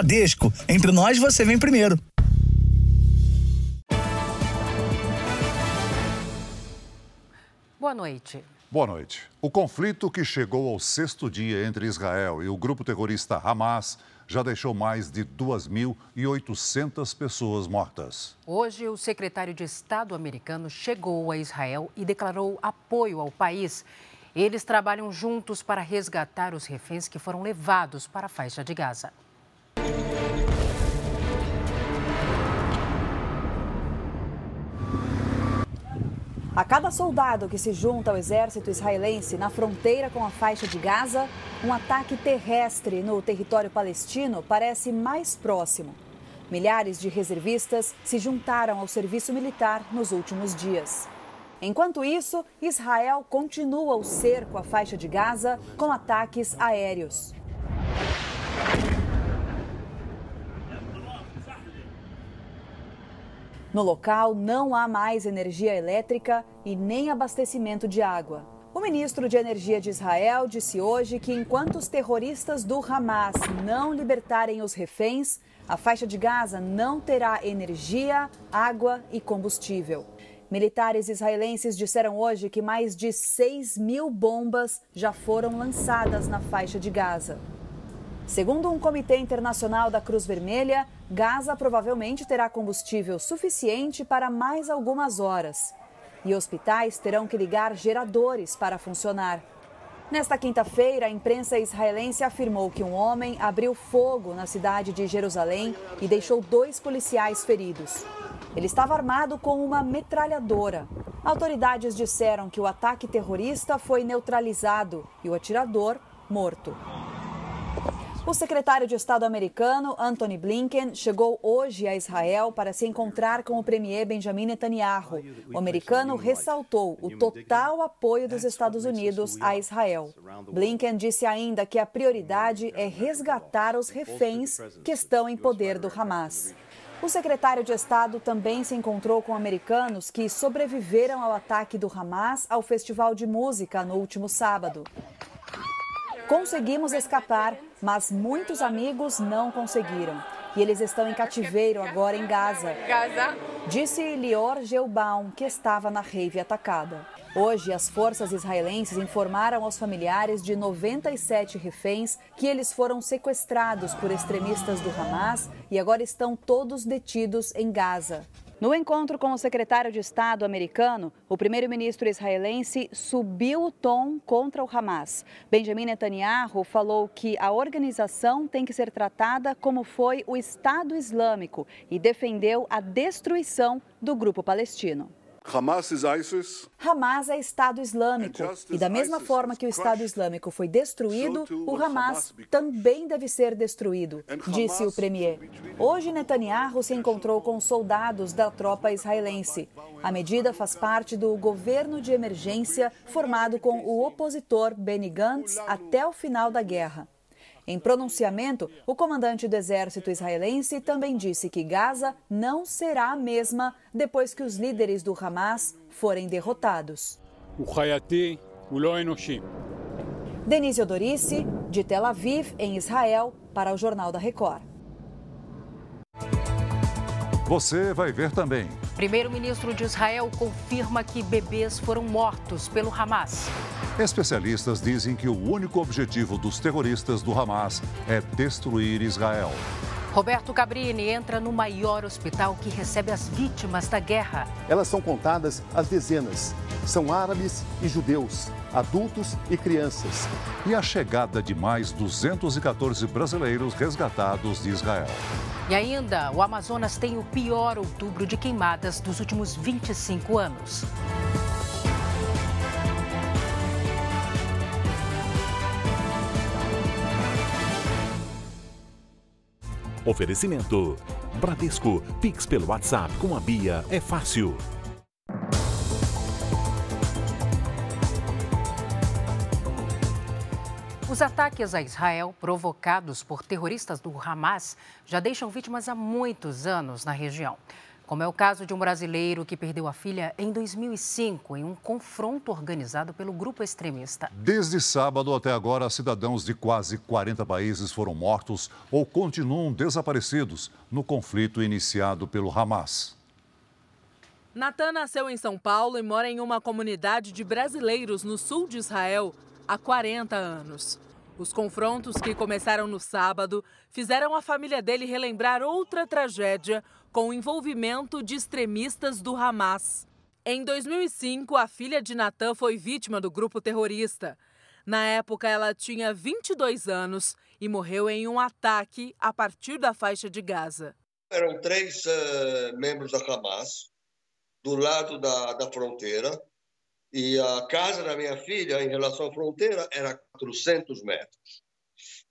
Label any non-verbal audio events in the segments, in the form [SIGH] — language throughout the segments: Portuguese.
Bradesco, entre nós você vem primeiro. Boa noite. Boa noite. O conflito que chegou ao sexto dia entre Israel e o grupo terrorista Hamas já deixou mais de 2.800 pessoas mortas. Hoje, o secretário de Estado americano chegou a Israel e declarou apoio ao país. Eles trabalham juntos para resgatar os reféns que foram levados para a faixa de Gaza. A cada soldado que se junta ao exército israelense na fronteira com a faixa de Gaza, um ataque terrestre no território palestino parece mais próximo. Milhares de reservistas se juntaram ao serviço militar nos últimos dias. Enquanto isso, Israel continua o cerco à faixa de Gaza com ataques aéreos. No local não há mais energia elétrica e nem abastecimento de água. O ministro de Energia de Israel disse hoje que enquanto os terroristas do Hamas não libertarem os reféns, a faixa de Gaza não terá energia, água e combustível. Militares israelenses disseram hoje que mais de 6 mil bombas já foram lançadas na faixa de Gaza. Segundo um comitê internacional da Cruz Vermelha, Gaza provavelmente terá combustível suficiente para mais algumas horas. E hospitais terão que ligar geradores para funcionar. Nesta quinta-feira, a imprensa israelense afirmou que um homem abriu fogo na cidade de Jerusalém e deixou dois policiais feridos. Ele estava armado com uma metralhadora. Autoridades disseram que o ataque terrorista foi neutralizado e o atirador morto. O secretário de Estado americano, Anthony Blinken, chegou hoje a Israel para se encontrar com o premier Benjamin Netanyahu. O americano ressaltou o total apoio dos Estados Unidos a Israel. Blinken disse ainda que a prioridade é resgatar os reféns que estão em poder do Hamas. O secretário de Estado também se encontrou com americanos que sobreviveram ao ataque do Hamas ao festival de música no último sábado. Conseguimos escapar, mas muitos amigos não conseguiram. E eles estão em cativeiro agora em Gaza. Gaza. Disse Lior Gelbaum, que estava na rave atacada. Hoje, as forças israelenses informaram aos familiares de 97 reféns que eles foram sequestrados por extremistas do Hamas e agora estão todos detidos em Gaza. No encontro com o secretário de Estado americano, o primeiro-ministro israelense subiu o tom contra o Hamas. Benjamin Netanyahu falou que a organização tem que ser tratada como foi o Estado Islâmico e defendeu a destruição do grupo palestino. Hamas é Estado Islâmico. E da mesma forma que o Estado Islâmico foi destruído, o Hamas também deve ser destruído, disse o premier. Hoje, Netanyahu se encontrou com soldados da tropa israelense. A medida faz parte do governo de emergência formado com o opositor Benny Gantz até o final da guerra. Em pronunciamento, o comandante do exército israelense também disse que Gaza não será a mesma depois que os líderes do Hamas forem derrotados. Denise Odorice, de Tel Aviv, em Israel, para o Jornal da Record. Você vai ver também. Primeiro-ministro de Israel confirma que bebês foram mortos pelo Hamas. Especialistas dizem que o único objetivo dos terroristas do Hamas é destruir Israel. Roberto Cabrini entra no maior hospital que recebe as vítimas da guerra. Elas são contadas às dezenas. São árabes e judeus, adultos e crianças. E a chegada de mais 214 brasileiros resgatados de Israel. E ainda, o Amazonas tem o pior outubro de queimadas dos últimos 25 anos. Oferecimento: Bradesco, Pix pelo WhatsApp com a Bia é fácil. Os ataques a Israel, provocados por terroristas do Hamas, já deixam vítimas há muitos anos na região. como é o caso de um brasileiro que perdeu a filha em 2005 em um confronto organizado pelo grupo extremista. Desde sábado até agora, cidadãos de quase 40 países foram mortos ou continuam desaparecidos no conflito iniciado pelo Hamas. Natan nasceu em São Paulo e mora em uma comunidade de brasileiros no sul de Israel há 40 anos. Os confrontos que começaram no sábado fizeram a família dele relembrar outra tragédia com o envolvimento de extremistas do Hamas. Em 2005, a filha de Natan foi vítima do grupo terrorista. Na época, ela tinha 22 anos e morreu em um ataque a partir da faixa de Gaza. Eram três uh, membros da Hamas do lado da, da fronteira e a casa da minha filha, em relação à fronteira, era 400 metros.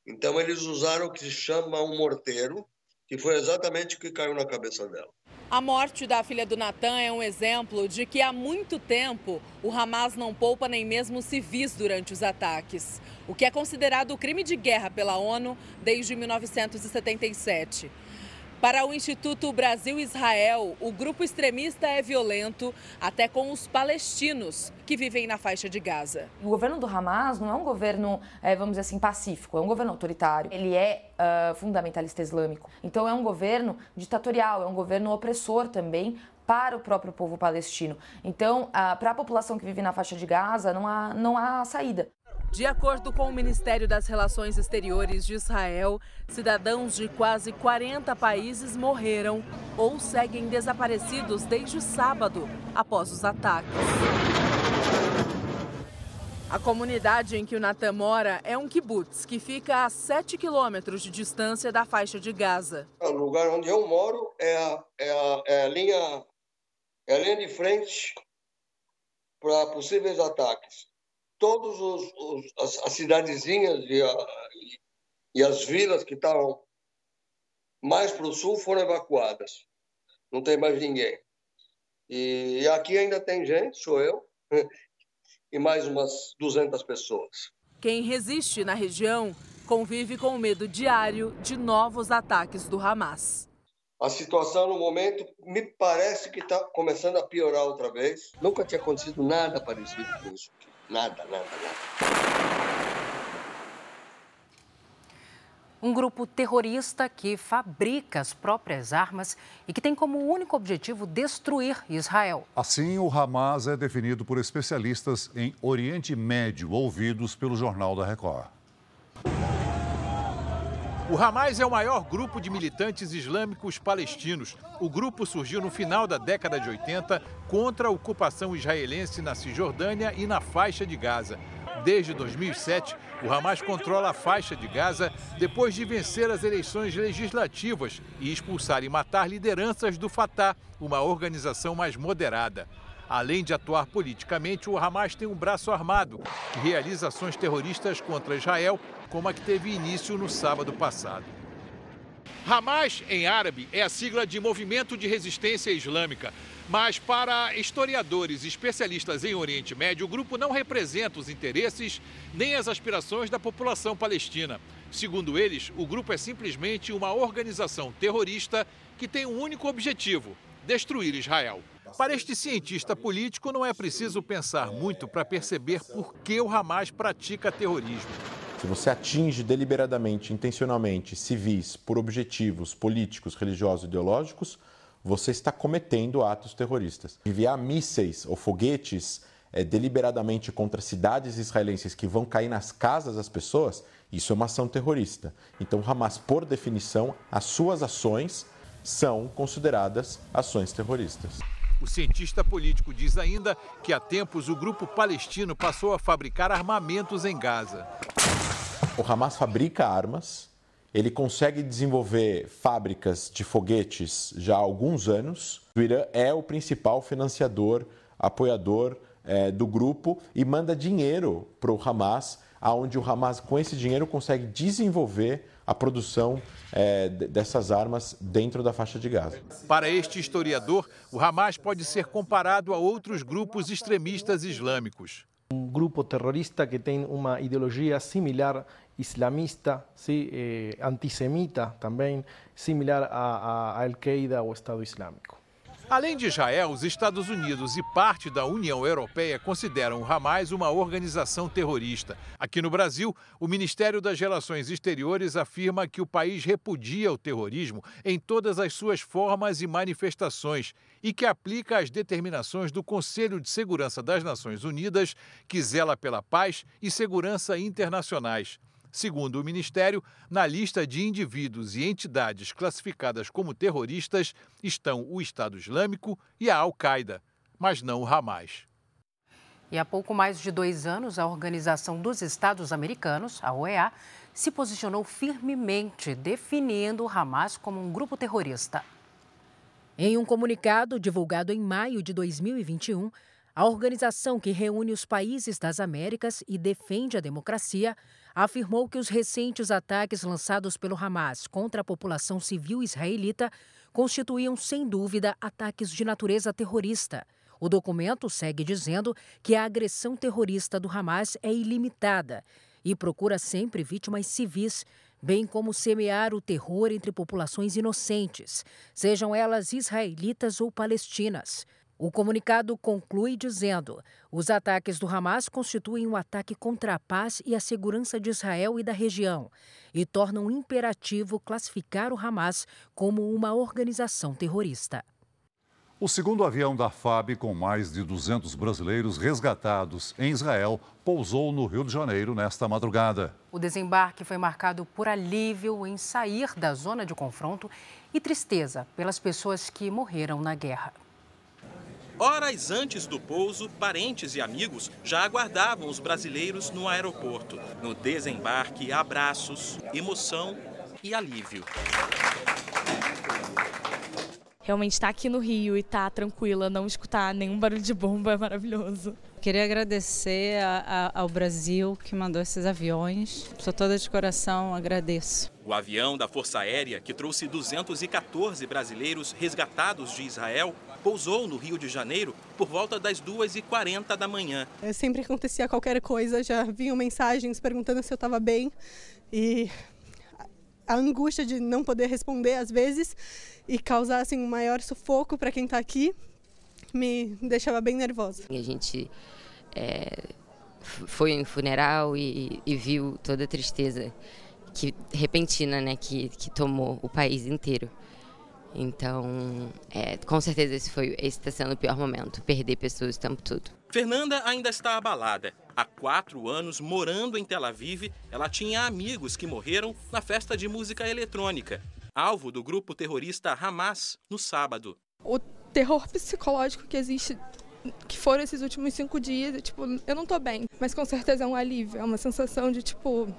Então, eles usaram o que se chama um morteiro, que foi exatamente o que caiu na cabeça dela. A morte da filha do Natan é um exemplo de que há muito tempo o Hamas não poupa nem mesmo civis durante os ataques, o que é considerado crime de guerra pela ONU desde 1977. Para o Instituto Brasil-Israel, o grupo extremista é violento até com os palestinos que vivem na faixa de Gaza. O governo do Hamas não é um governo, é, vamos dizer assim, pacífico, é um governo autoritário. Ele é uh, fundamentalista islâmico. Então é um governo ditatorial, é um governo opressor também para o próprio povo palestino. Então, uh, para a população que vive na faixa de Gaza, não há, não há saída. De acordo com o Ministério das Relações Exteriores de Israel, cidadãos de quase 40 países morreram ou seguem desaparecidos desde sábado, após os ataques. A comunidade em que o Natan mora é um kibbutz que fica a 7 quilômetros de distância da faixa de Gaza. O lugar onde eu moro é a, é a, é a linha, é a linha de frente para possíveis ataques todas as, as cidadezinhas e, a, e as vilas que estavam mais para o sul foram evacuadas. Não tem mais ninguém. E, e aqui ainda tem gente, sou eu, [LAUGHS] e mais umas 200 pessoas. Quem resiste na região convive com o medo diário de novos ataques do Hamas. A situação no momento me parece que está começando a piorar outra vez. Nunca tinha acontecido nada parecido com isso. Nada, nada, nada. Um grupo terrorista que fabrica as próprias armas e que tem como único objetivo destruir Israel. Assim, o Hamas é definido por especialistas em Oriente Médio, ouvidos pelo Jornal da Record. O Hamas é o maior grupo de militantes islâmicos palestinos. O grupo surgiu no final da década de 80 contra a ocupação israelense na Cisjordânia e na faixa de Gaza. Desde 2007, o Hamas controla a faixa de Gaza depois de vencer as eleições legislativas e expulsar e matar lideranças do Fatah, uma organização mais moderada. Além de atuar politicamente, o Hamas tem um braço armado que realiza ações terroristas contra Israel, como a que teve início no sábado passado. Hamas, em árabe, é a sigla de Movimento de Resistência Islâmica. Mas, para historiadores e especialistas em Oriente Médio, o grupo não representa os interesses nem as aspirações da população palestina. Segundo eles, o grupo é simplesmente uma organização terrorista que tem um único objetivo: destruir Israel. Para este cientista político, não é preciso pensar muito para perceber por que o Hamas pratica terrorismo. Se você atinge deliberadamente, intencionalmente civis por objetivos políticos, religiosos, ideológicos, você está cometendo atos terroristas. Enviar mísseis ou foguetes é, deliberadamente contra cidades israelenses que vão cair nas casas das pessoas, isso é uma ação terrorista. Então, Hamas, por definição, as suas ações são consideradas ações terroristas. O cientista político diz ainda que há tempos o grupo palestino passou a fabricar armamentos em Gaza. O Hamas fabrica armas, ele consegue desenvolver fábricas de foguetes já há alguns anos. O Irã é o principal financiador, apoiador é, do grupo e manda dinheiro para o Hamas, aonde o Hamas, com esse dinheiro, consegue desenvolver a produção é, dessas armas dentro da faixa de Gaza. Para este historiador, o Hamas pode ser comparado a outros grupos extremistas islâmicos. Um grupo terrorista que tem uma ideologia similar islamista, sim, eh, antissemita também, similar a, a Al-Qaeda ou Estado Islâmico. Além de Israel, os Estados Unidos e parte da União Europeia consideram o Hamas uma organização terrorista. Aqui no Brasil, o Ministério das Relações Exteriores afirma que o país repudia o terrorismo em todas as suas formas e manifestações e que aplica as determinações do Conselho de Segurança das Nações Unidas, que zela pela paz e segurança internacionais. Segundo o Ministério, na lista de indivíduos e entidades classificadas como terroristas estão o Estado Islâmico e a Al-Qaeda, mas não o Hamas. E há pouco mais de dois anos, a Organização dos Estados Americanos, a OEA, se posicionou firmemente, definindo o Hamas como um grupo terrorista. Em um comunicado divulgado em maio de 2021, a organização que reúne os países das Américas e defende a democracia afirmou que os recentes ataques lançados pelo Hamas contra a população civil israelita constituíam, sem dúvida, ataques de natureza terrorista. O documento segue dizendo que a agressão terrorista do Hamas é ilimitada e procura sempre vítimas civis, bem como semear o terror entre populações inocentes, sejam elas israelitas ou palestinas. O comunicado conclui dizendo: os ataques do Hamas constituem um ataque contra a paz e a segurança de Israel e da região e tornam imperativo classificar o Hamas como uma organização terrorista. O segundo avião da FAB, com mais de 200 brasileiros resgatados em Israel, pousou no Rio de Janeiro nesta madrugada. O desembarque foi marcado por alívio em sair da zona de confronto e tristeza pelas pessoas que morreram na guerra. Horas antes do pouso, parentes e amigos já aguardavam os brasileiros no aeroporto. No desembarque, abraços, emoção e alívio. Realmente estar aqui no Rio e estar tranquila, não escutar nenhum barulho de bomba é maravilhoso. Queria agradecer a, a, ao Brasil que mandou esses aviões. Sou toda de coração, agradeço. O avião da Força Aérea, que trouxe 214 brasileiros resgatados de Israel, pousou no Rio de Janeiro por volta das 2h40 da manhã. Eu sempre acontecia qualquer coisa, já vinham mensagens perguntando se eu estava bem e a angústia de não poder responder às vezes e causar assim, um maior sufoco para quem está aqui me deixava bem nervosa. A gente é, foi em funeral e, e, viu toda a tristeza que repentina, né, que, que tomou o país inteiro. Então, é, com certeza esse foi esse está sendo o pior momento, perder pessoas o tempo todo. Fernanda ainda está abalada. Há quatro anos, morando em Tel Aviv, ela tinha amigos que morreram na festa de música eletrônica, alvo do grupo terrorista Hamas no sábado. O terror psicológico que existe que foram esses últimos cinco dias, tipo, eu não tô bem, mas com certeza é um alívio, é uma sensação de tipo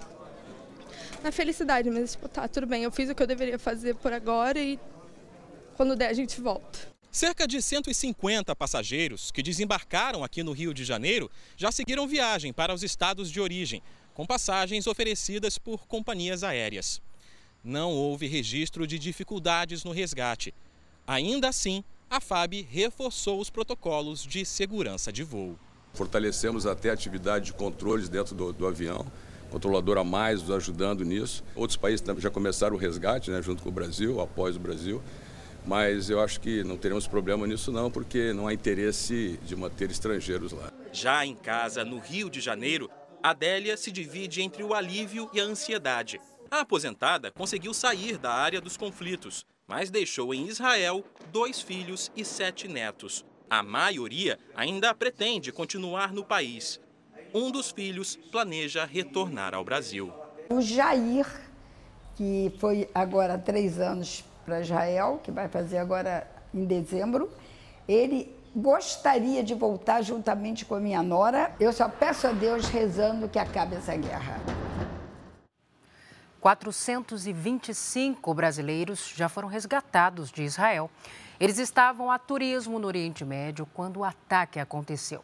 na felicidade, mas tipo, tá, tudo bem, eu fiz o que eu deveria fazer por agora e quando der a gente volta. Cerca de 150 passageiros que desembarcaram aqui no Rio de Janeiro já seguiram viagem para os estados de origem, com passagens oferecidas por companhias aéreas. Não houve registro de dificuldades no resgate. Ainda assim, a FAB reforçou os protocolos de segurança de voo. Fortalecemos até a atividade de controles dentro do, do avião, controlador a mais nos ajudando nisso. Outros países já começaram o resgate, né, junto com o Brasil, após o Brasil mas eu acho que não teremos problema nisso não, porque não há interesse de manter estrangeiros lá. Já em casa, no Rio de Janeiro, Adélia se divide entre o alívio e a ansiedade. A aposentada conseguiu sair da área dos conflitos, mas deixou em Israel dois filhos e sete netos. A maioria ainda pretende continuar no país. Um dos filhos planeja retornar ao Brasil. O Jair, que foi agora há três anos para Israel, que vai fazer agora em dezembro. Ele gostaria de voltar juntamente com a minha nora. Eu só peço a Deus rezando que acabe essa guerra. 425 brasileiros já foram resgatados de Israel. Eles estavam a turismo no Oriente Médio quando o ataque aconteceu.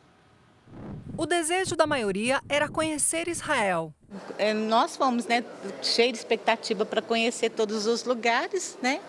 O desejo da maioria era conhecer Israel. É, nós fomos, né, cheio de expectativa para conhecer todos os lugares, né?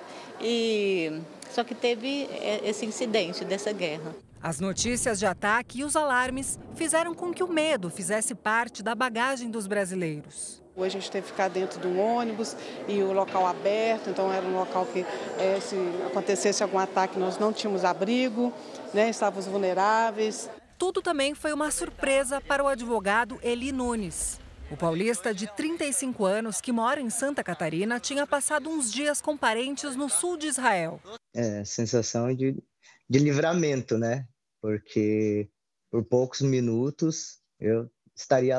E só que teve é, esse incidente dessa guerra. As notícias de ataque e os alarmes fizeram com que o medo fizesse parte da bagagem dos brasileiros. A gente teve que ficar dentro de um ônibus e o local aberto, então era um local que é, se acontecesse algum ataque nós não tínhamos abrigo, né, estávamos vulneráveis. Tudo também foi uma surpresa para o advogado Eli Nunes. O paulista de 35 anos, que mora em Santa Catarina, tinha passado uns dias com parentes no sul de Israel. É, sensação de, de livramento, né? Porque por poucos minutos eu estaria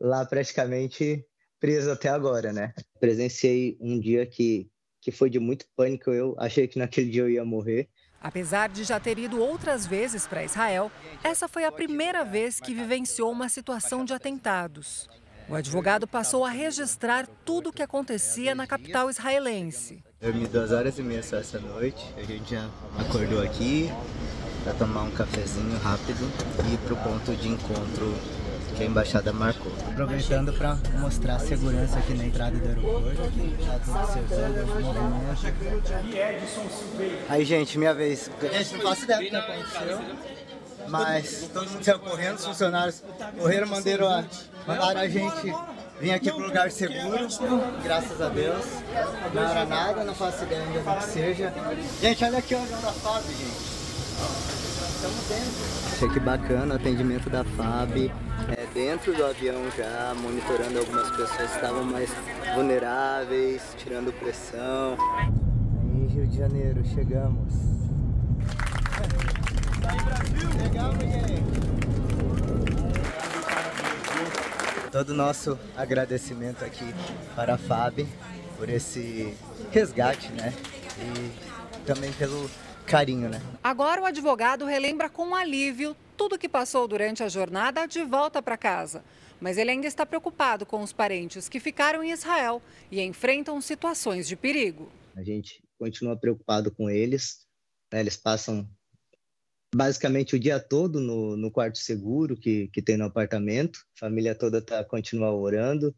lá praticamente preso até agora, né? Presenciei um dia que, que foi de muito pânico. Eu achei que naquele dia eu ia morrer. Apesar de já ter ido outras vezes para Israel, essa foi a primeira vez que vivenciou uma situação de atentados. O advogado passou a registrar tudo o que acontecia na capital israelense. Eu me duas horas e meia só essa noite. A gente já acordou aqui para tomar um cafezinho rápido e ir para o ponto de encontro que a embaixada marcou. Aproveitando para mostrar a segurança aqui na entrada do aeroporto, já tô observando os movimentos. Aí, gente, minha vez. Gente, não faço ideia do que aconteceu, mas todo mundo saiu correndo, os funcionários correram, mandaram a, mandaram a gente vir aqui para um lugar seguro, graças a Deus. Não era nada, não faço ideia ainda do que seja. Gente, olha aqui o avião da FAB, gente. Estamos dentro. Achei que bacana o atendimento da FAB é, dentro do avião já, monitorando algumas pessoas que estavam mais vulneráveis, tirando pressão. Aí, Rio de Janeiro, chegamos. Todo o nosso agradecimento aqui para a FAB por esse resgate, né? E também pelo carinho, né? Agora o advogado relembra com alívio tudo que passou durante a jornada de volta para casa. Mas ele ainda está preocupado com os parentes que ficaram em Israel e enfrentam situações de perigo. A gente continua preocupado com eles. Né? Eles passam basicamente o dia todo no, no quarto seguro que, que tem no apartamento. A família toda tá, continua orando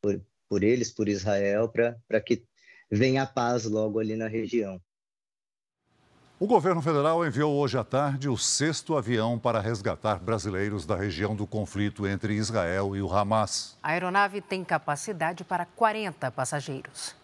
por, por eles, por Israel, para que venha a paz logo ali na região. O governo federal enviou hoje à tarde o sexto avião para resgatar brasileiros da região do conflito entre Israel e o Hamas. A aeronave tem capacidade para 40 passageiros.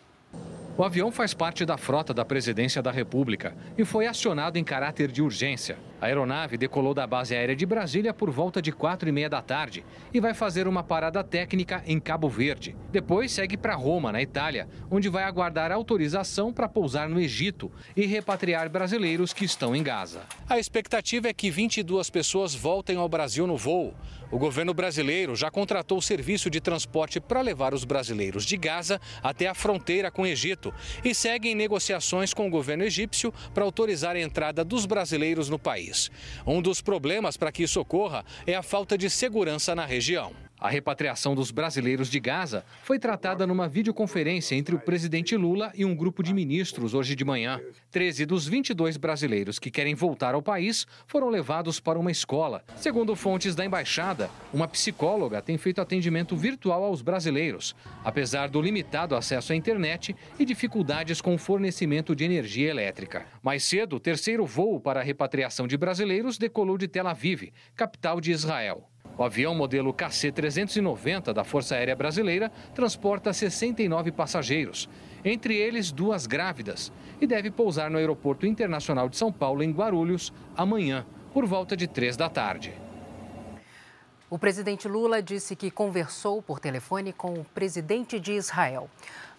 O avião faz parte da frota da Presidência da República e foi acionado em caráter de urgência. A aeronave decolou da base aérea de Brasília por volta de quatro e meia da tarde e vai fazer uma parada técnica em Cabo Verde. Depois segue para Roma, na Itália, onde vai aguardar autorização para pousar no Egito e repatriar brasileiros que estão em Gaza. A expectativa é que 22 pessoas voltem ao Brasil no voo. O governo brasileiro já contratou o serviço de transporte para levar os brasileiros de Gaza até a fronteira com o Egito e segue em negociações com o governo egípcio para autorizar a entrada dos brasileiros no país. Um dos problemas para que isso ocorra é a falta de segurança na região. A repatriação dos brasileiros de Gaza foi tratada numa videoconferência entre o presidente Lula e um grupo de ministros hoje de manhã. 13 dos 22 brasileiros que querem voltar ao país foram levados para uma escola. Segundo fontes da embaixada, uma psicóloga tem feito atendimento virtual aos brasileiros, apesar do limitado acesso à internet e dificuldades com o fornecimento de energia elétrica. Mais cedo, o terceiro voo para a repatriação de brasileiros decolou de Tel Aviv, capital de Israel. O avião modelo KC-390 da Força Aérea Brasileira transporta 69 passageiros, entre eles duas grávidas, e deve pousar no Aeroporto Internacional de São Paulo, em Guarulhos, amanhã, por volta de três da tarde. O presidente Lula disse que conversou por telefone com o presidente de Israel.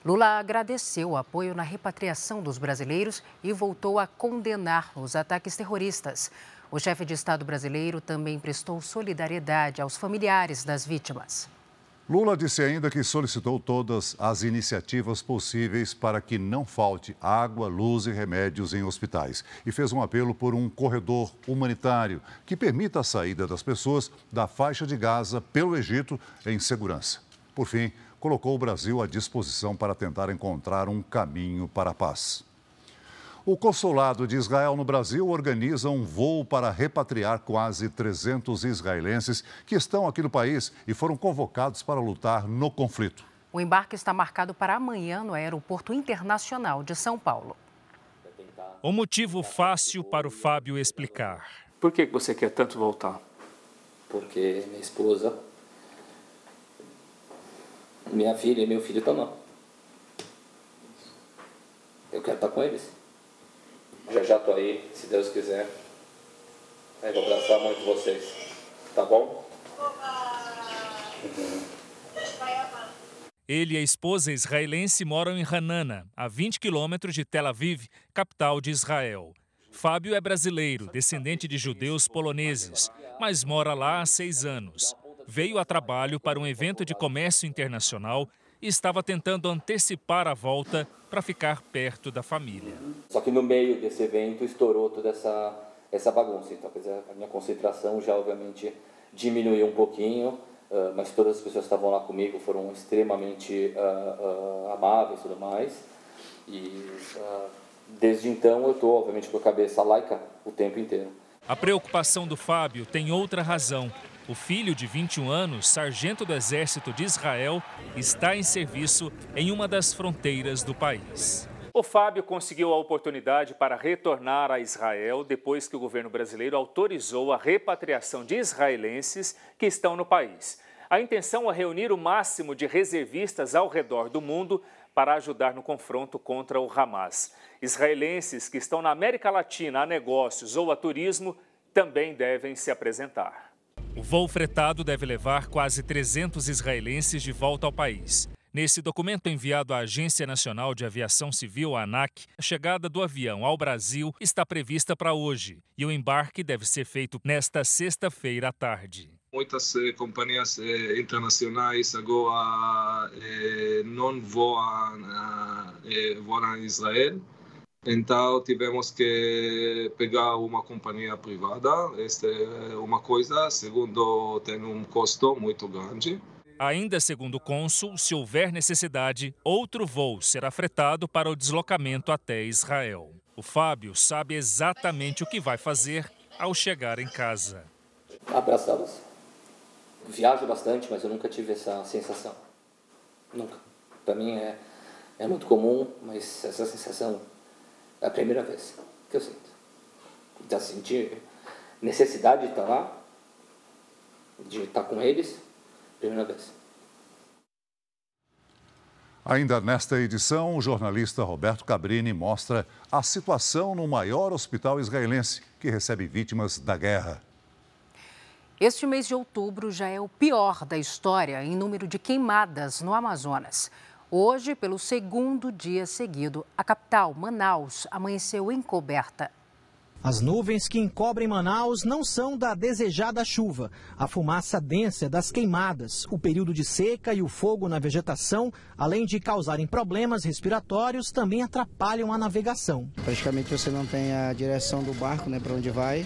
Lula agradeceu o apoio na repatriação dos brasileiros e voltou a condenar os ataques terroristas. O chefe de Estado brasileiro também prestou solidariedade aos familiares das vítimas. Lula disse ainda que solicitou todas as iniciativas possíveis para que não falte água, luz e remédios em hospitais e fez um apelo por um corredor humanitário que permita a saída das pessoas da faixa de Gaza pelo Egito em segurança. Por fim, colocou o Brasil à disposição para tentar encontrar um caminho para a paz. O Consulado de Israel no Brasil organiza um voo para repatriar quase 300 israelenses que estão aqui no país e foram convocados para lutar no conflito. O embarque está marcado para amanhã no Aeroporto Internacional de São Paulo. O motivo fácil para o Fábio explicar. Por que você quer tanto voltar? Porque minha esposa Minha filha e meu filho estão lá. Eu quero estar com eles. Já já tô aí, se Deus quiser. Eu vou abraçar muito vocês. Tá bom? Ele e a esposa israelense moram em Hanana, a 20 quilômetros de Tel Aviv, capital de Israel. Fábio é brasileiro, descendente de judeus poloneses, mas mora lá há seis anos. Veio a trabalho para um evento de comércio internacional e estava tentando antecipar a volta para ficar perto da família. Só que no meio desse evento estourou toda essa, essa bagunça. Então, a minha concentração já, obviamente, diminuiu um pouquinho, uh, mas todas as pessoas que estavam lá comigo foram extremamente uh, uh, amáveis e tudo mais. E desde então eu estou, obviamente, com a cabeça laica o tempo inteiro. A preocupação do Fábio tem outra razão. O filho de 21 anos, sargento do Exército de Israel, está em serviço em uma das fronteiras do país. O Fábio conseguiu a oportunidade para retornar a Israel depois que o governo brasileiro autorizou a repatriação de israelenses que estão no país. A intenção é reunir o máximo de reservistas ao redor do mundo para ajudar no confronto contra o Hamas. Israelenses que estão na América Latina a negócios ou a turismo também devem se apresentar. O voo fretado deve levar quase 300 israelenses de volta ao país. Nesse documento enviado à Agência Nacional de Aviação Civil, ANAC, a chegada do avião ao Brasil está prevista para hoje e o embarque deve ser feito nesta sexta-feira à tarde. Muitas eh, companhias eh, internacionais agora eh, não voam, eh, voam a Israel então tivemos que pegar uma companhia privada. Esta é uma coisa. Segundo, tem um custo muito grande. Ainda segundo o cônsul, se houver necessidade, outro voo será fretado para o deslocamento até Israel. O Fábio sabe exatamente o que vai fazer ao chegar em casa. Abraçá-los. Viajo bastante, mas eu nunca tive essa sensação. Nunca. Para mim é, é muito comum, mas essa sensação é a primeira vez que eu sinto. Já senti necessidade de estar lá, de estar com eles, primeira vez. Ainda nesta edição, o jornalista Roberto Cabrini mostra a situação no maior hospital israelense que recebe vítimas da guerra. Este mês de outubro já é o pior da história em número de queimadas no Amazonas. Hoje, pelo segundo dia seguido, a capital, Manaus, amanheceu encoberta. As nuvens que encobrem Manaus não são da desejada chuva. A fumaça densa das queimadas, o período de seca e o fogo na vegetação, além de causarem problemas respiratórios, também atrapalham a navegação. Praticamente você não tem a direção do barco, né, para onde vai.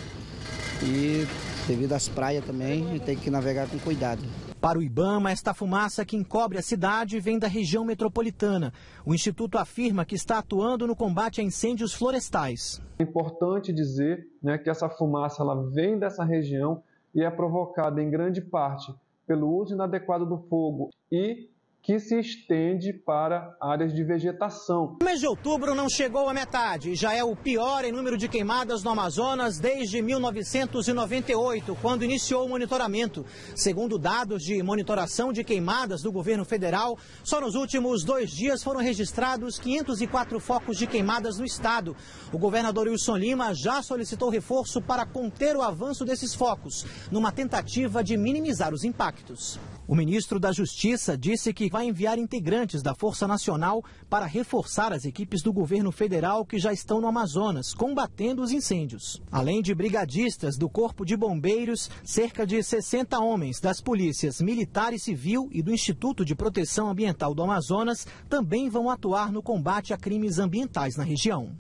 E devido às praias também, tem que navegar com cuidado. Para o Ibama, esta fumaça que encobre a cidade vem da região metropolitana. O Instituto afirma que está atuando no combate a incêndios florestais. É importante dizer né, que essa fumaça ela vem dessa região e é provocada em grande parte pelo uso inadequado do fogo e que se estende para áreas de vegetação. O mês de outubro não chegou à metade, já é o pior em número de queimadas no Amazonas desde 1998, quando iniciou o monitoramento. Segundo dados de monitoração de queimadas do governo federal, só nos últimos dois dias foram registrados 504 focos de queimadas no estado. O governador Wilson Lima já solicitou reforço para conter o avanço desses focos, numa tentativa de minimizar os impactos. O ministro da Justiça disse que vai enviar integrantes da Força Nacional para reforçar as equipes do governo federal que já estão no Amazonas, combatendo os incêndios. Além de brigadistas do Corpo de Bombeiros, cerca de 60 homens das polícias militar e civil e do Instituto de Proteção Ambiental do Amazonas também vão atuar no combate a crimes ambientais na região.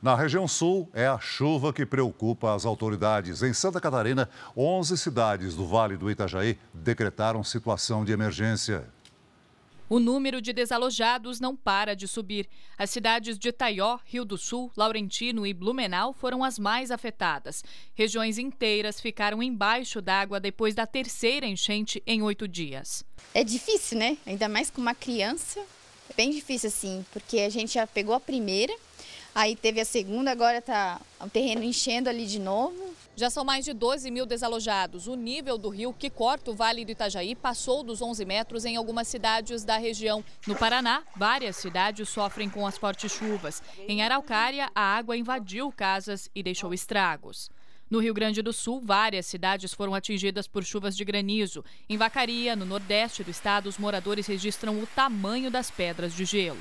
Na região sul, é a chuva que preocupa as autoridades. Em Santa Catarina, 11 cidades do Vale do Itajaí decretaram situação de emergência. O número de desalojados não para de subir. As cidades de Taió, Rio do Sul, Laurentino e Blumenau foram as mais afetadas. Regiões inteiras ficaram embaixo d'água depois da terceira enchente em oito dias. É difícil, né? Ainda mais com uma criança. É bem difícil, assim, porque a gente já pegou a primeira Aí teve a segunda, agora tá o terreno enchendo ali de novo. Já são mais de 12 mil desalojados. O nível do rio que corta o Vale do Itajaí passou dos 11 metros em algumas cidades da região. No Paraná, várias cidades sofrem com as fortes chuvas. Em Araucária, a água invadiu casas e deixou estragos. No Rio Grande do Sul, várias cidades foram atingidas por chuvas de granizo. Em Vacaria, no nordeste do estado, os moradores registram o tamanho das pedras de gelo.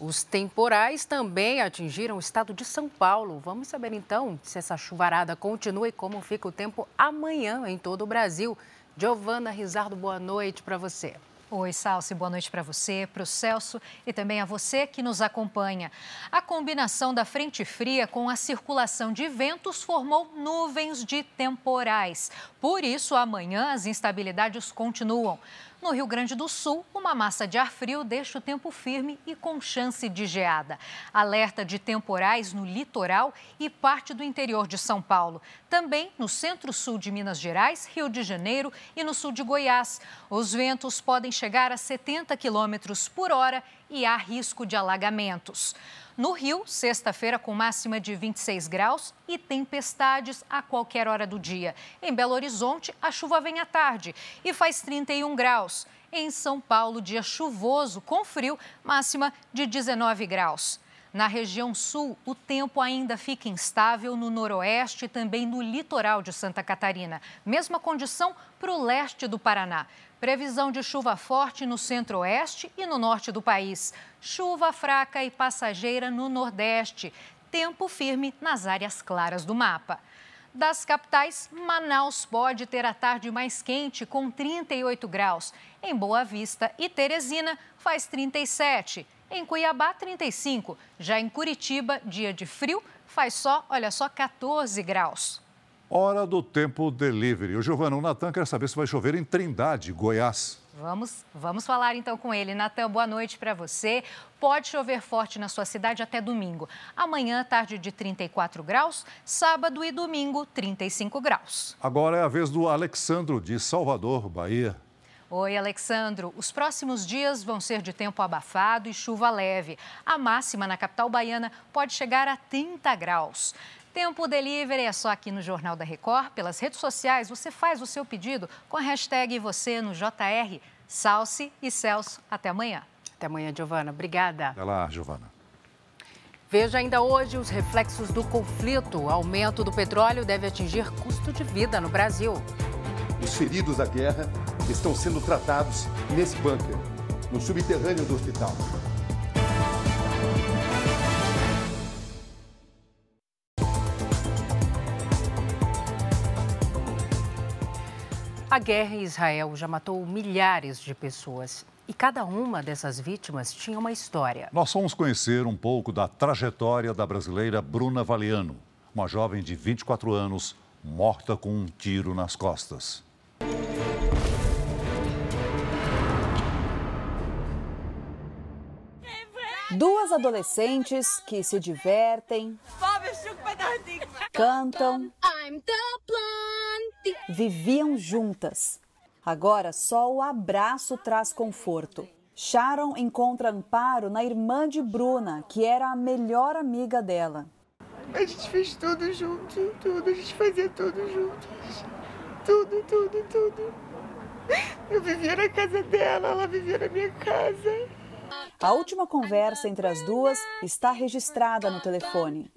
Os temporais também atingiram o estado de São Paulo. Vamos saber então se essa chuvarada continua e como fica o tempo amanhã em todo o Brasil. Giovana Rizardo, boa noite para você. Oi, Salsi, boa noite para você, para o Celso e também a você que nos acompanha. A combinação da frente fria com a circulação de ventos formou nuvens de temporais. Por isso, amanhã as instabilidades continuam. No Rio Grande do Sul, uma massa de ar frio deixa o tempo firme e com chance de geada. Alerta de temporais no litoral e parte do interior de São Paulo. Também no centro-sul de Minas Gerais, Rio de Janeiro e no sul de Goiás. Os ventos podem chegar a 70 quilômetros por hora e há risco de alagamentos. No Rio, sexta-feira com máxima de 26 graus e tempestades a qualquer hora do dia. Em Belo Horizonte, a chuva vem à tarde e faz 31 graus. Em São Paulo, dia chuvoso com frio, máxima de 19 graus. Na região sul, o tempo ainda fica instável no noroeste e também no litoral de Santa Catarina. Mesma condição para o leste do Paraná. Previsão de chuva forte no centro-oeste e no norte do país. Chuva fraca e passageira no nordeste. Tempo firme nas áreas claras do mapa. Das capitais, Manaus pode ter a tarde mais quente, com 38 graus. Em Boa Vista e Teresina, faz 37. Em Cuiabá, 35. Já em Curitiba, dia de frio, faz só, olha só, 14 graus. Hora do tempo delivery. O Giovana, o Natan quer saber se vai chover em Trindade, Goiás. Vamos, vamos falar então com ele. Natan, boa noite para você. Pode chover forte na sua cidade até domingo. Amanhã, tarde de 34 graus. Sábado e domingo, 35 graus. Agora é a vez do Alexandro, de Salvador, Bahia. Oi, Alexandro. Os próximos dias vão ser de tempo abafado e chuva leve. A máxima na capital baiana pode chegar a 30 graus. Tempo Delivery é só aqui no Jornal da Record. Pelas redes sociais, você faz o seu pedido com a hashtag você no JR. Salce e Celso. Até amanhã. Até amanhã, Giovana. Obrigada. Até lá, Giovana. Veja ainda hoje os reflexos do conflito. O aumento do petróleo deve atingir custo de vida no Brasil. Os feridos da guerra estão sendo tratados nesse bunker, no subterrâneo do hospital. A guerra em Israel já matou milhares de pessoas e cada uma dessas vítimas tinha uma história. Nós fomos conhecer um pouco da trajetória da brasileira Bruna Valiano, uma jovem de 24 anos morta com um tiro nas costas. Duas adolescentes que se divertem, cantam, viviam juntas. Agora só o abraço traz conforto. Sharon encontra amparo na irmã de Bruna, que era a melhor amiga dela. A gente fez tudo junto, tudo, a gente fazia tudo juntos. Tudo, tudo, tudo. Eu vivia na casa dela, ela vivia na minha casa. A última conversa entre as duas está registrada no telefone.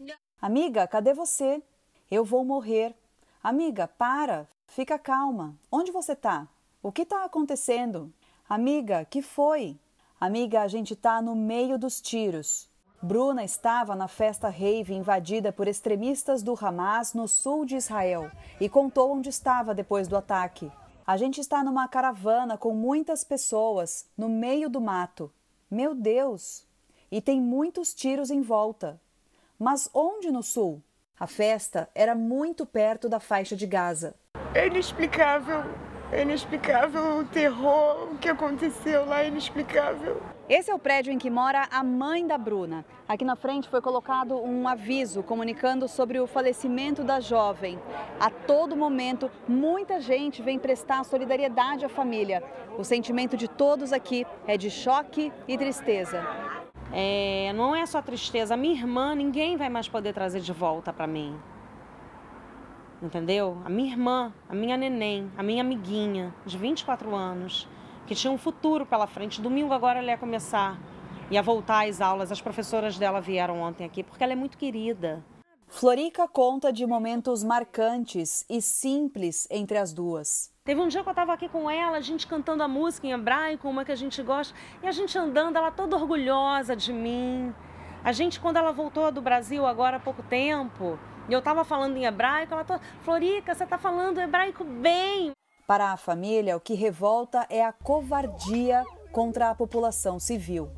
Amiga, cadê você? Eu vou morrer. Amiga, para, fica calma. Onde você tá? O que está acontecendo? Amiga, que foi? Amiga, a gente tá no meio dos tiros. Bruna estava na festa rave invadida por extremistas do Hamas no sul de Israel e contou onde estava depois do ataque. A gente está numa caravana com muitas pessoas no meio do mato. Meu Deus! E tem muitos tiros em volta. Mas onde no sul? A festa era muito perto da faixa de Gaza. É inexplicável. É inexplicável o terror, o que aconteceu lá é inexplicável. Esse é o prédio em que mora a mãe da Bruna. Aqui na frente foi colocado um aviso comunicando sobre o falecimento da jovem. A todo momento, muita gente vem prestar solidariedade à família. O sentimento de todos aqui é de choque e tristeza. É, não é só tristeza. Minha irmã, ninguém vai mais poder trazer de volta para mim. entendeu? A minha irmã, a minha neném, a minha amiguinha de 24 anos, que tinha um futuro pela frente. Domingo agora ela ia começar, ia voltar às aulas. As professoras dela vieram ontem aqui porque ela é muito querida. Florica conta de momentos marcantes e simples entre as duas. Teve um dia que eu estava aqui com ela, a gente cantando a música em hebraico, uma que a gente gosta, e a gente andando, ela toda orgulhosa de mim. A gente, quando ela voltou do Brasil agora há pouco tempo, e eu estava falando em hebraico, ela toda, Florica, você está falando hebraico bem. Para a família, o que revolta é a covardia contra a população civil.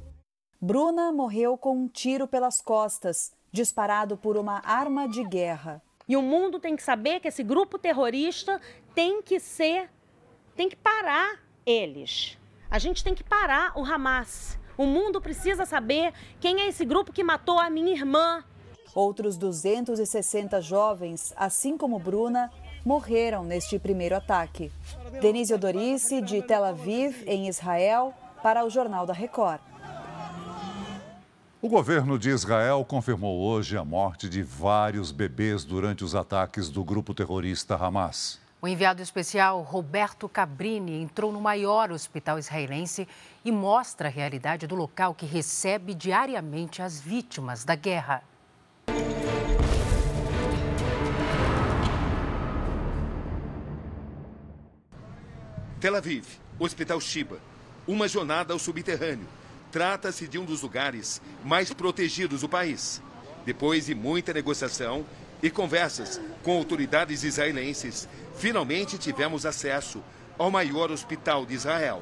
Bruna morreu com um tiro pelas costas disparado por uma arma de guerra. E o mundo tem que saber que esse grupo terrorista tem que ser, tem que parar eles. A gente tem que parar o Hamas. O mundo precisa saber quem é esse grupo que matou a minha irmã. Outros 260 jovens, assim como Bruna, morreram neste primeiro ataque. Denise Odorice, de Tel Aviv, em Israel, para o Jornal da Record. O governo de Israel confirmou hoje a morte de vários bebês durante os ataques do grupo terrorista Hamas. O enviado especial Roberto Cabrini entrou no maior hospital israelense e mostra a realidade do local que recebe diariamente as vítimas da guerra. Tel Aviv, Hospital Shiba, uma jornada ao subterrâneo Trata-se de um dos lugares mais protegidos do país. Depois de muita negociação e conversas com autoridades israelenses, finalmente tivemos acesso ao maior hospital de Israel.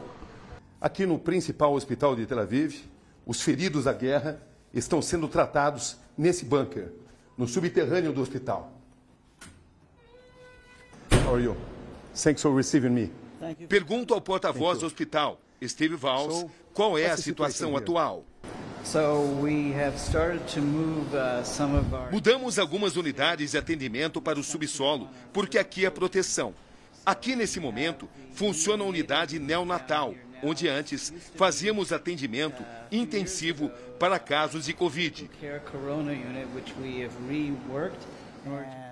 Aqui no principal hospital de Tel Aviv, os feridos da guerra estão sendo tratados nesse bunker, no subterrâneo do hospital. How are you? Thanks for receiving me. Pergunto ao porta-voz do hospital, Steve Valls, qual é a situação atual? Mudamos algumas unidades de atendimento para o subsolo, porque aqui é proteção. Aqui, nesse momento, funciona a unidade neonatal, onde antes fazíamos atendimento intensivo para casos de Covid.